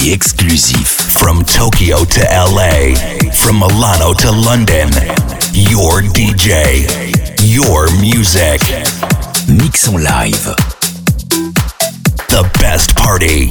exclusif. From Tokyo to LA, from Milano to London, your DJ, your music. Mix en live. The best party.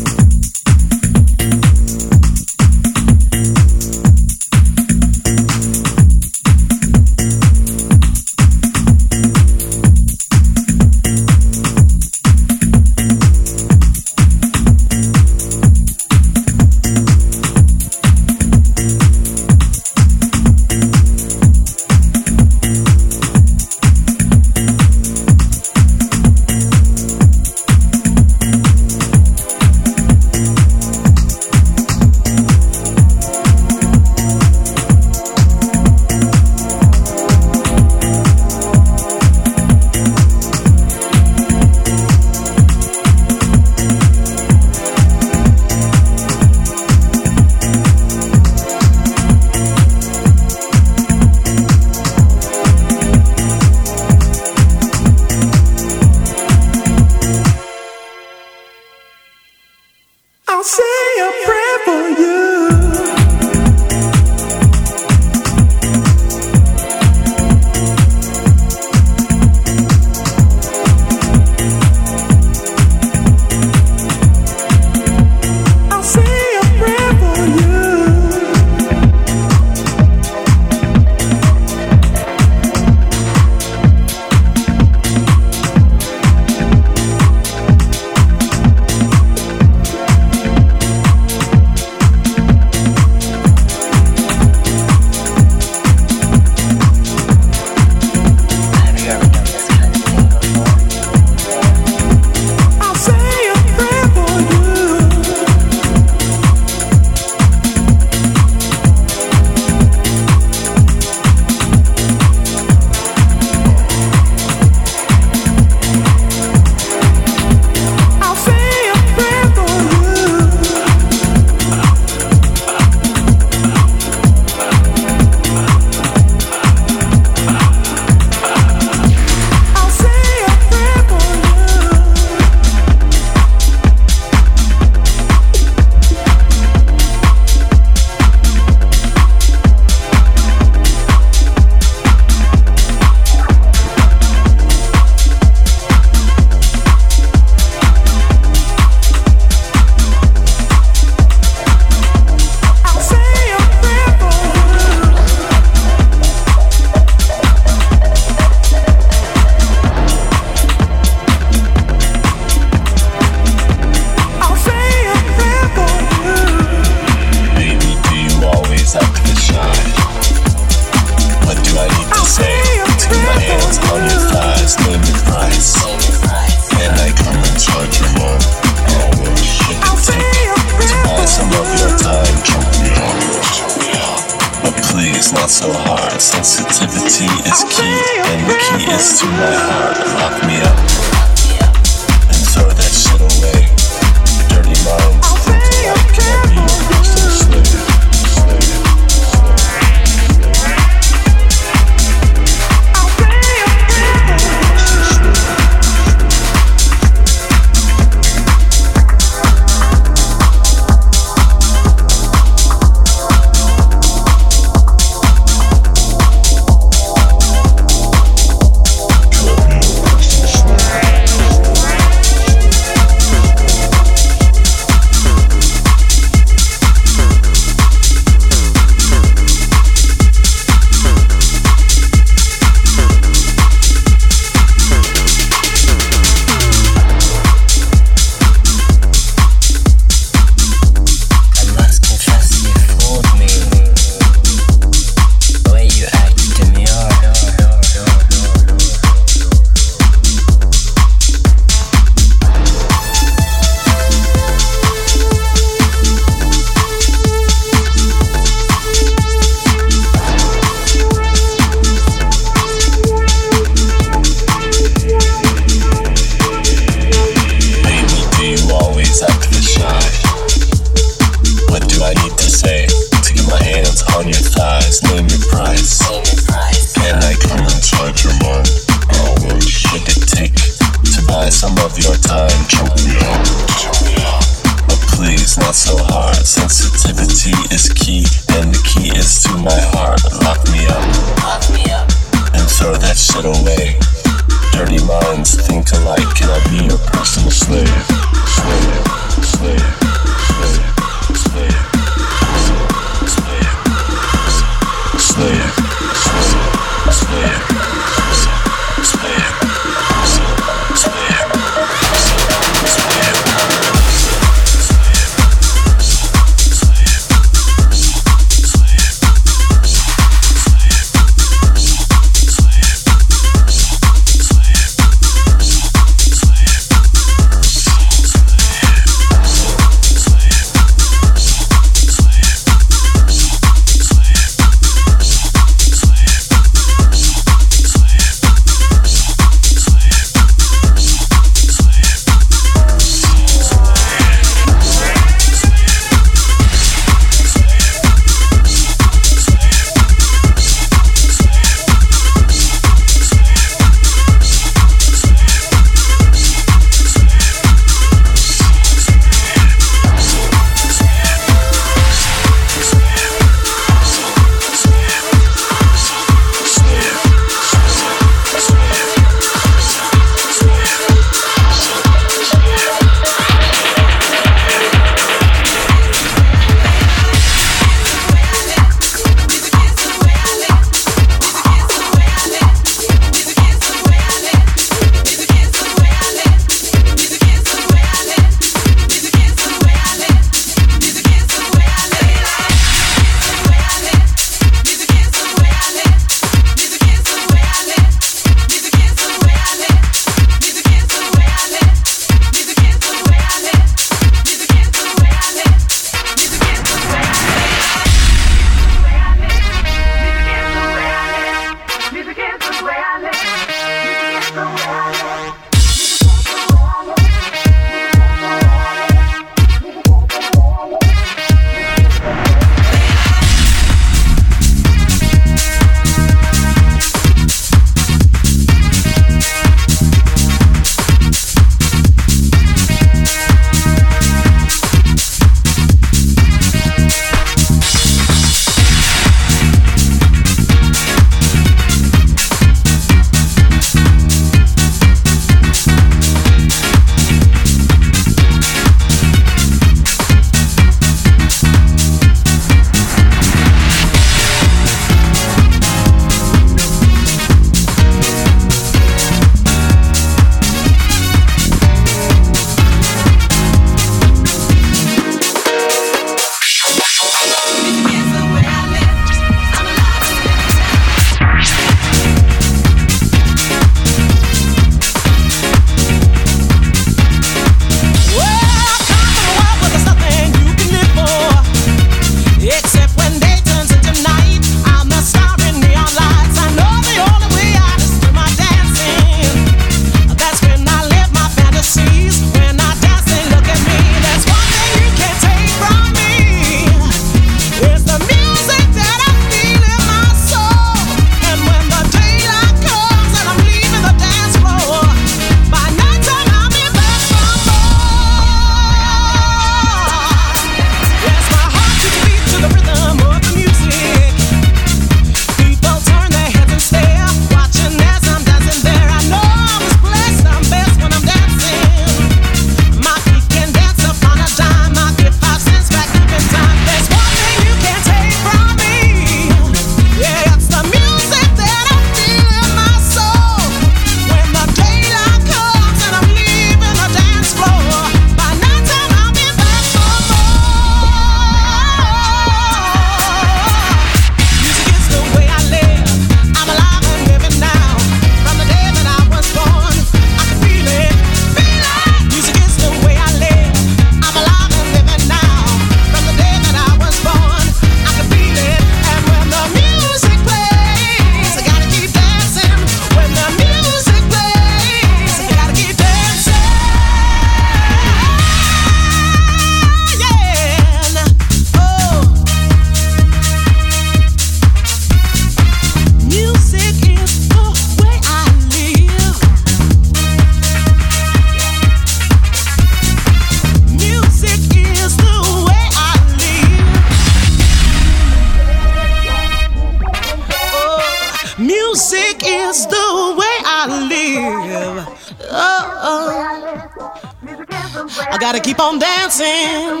Music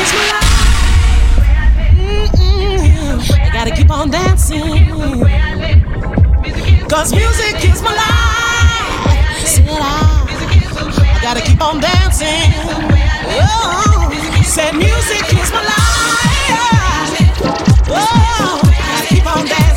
is my life. Mm-mm. I gotta keep on dancing. Cause music is my life. I, I gotta keep on dancing. Oh, said music is my life. Oh, I gotta keep on dancing.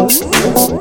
Música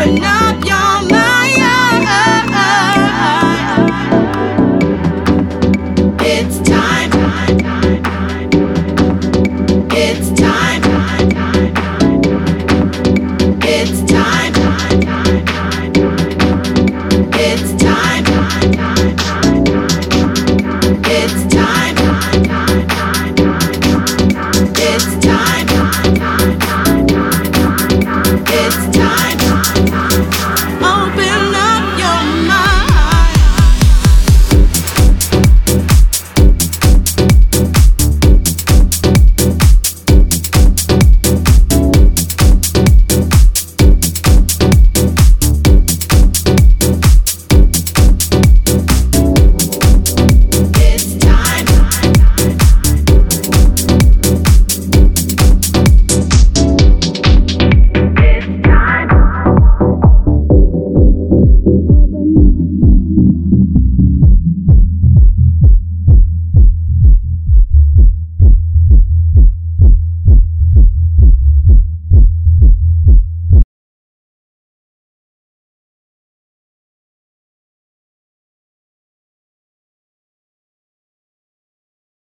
but now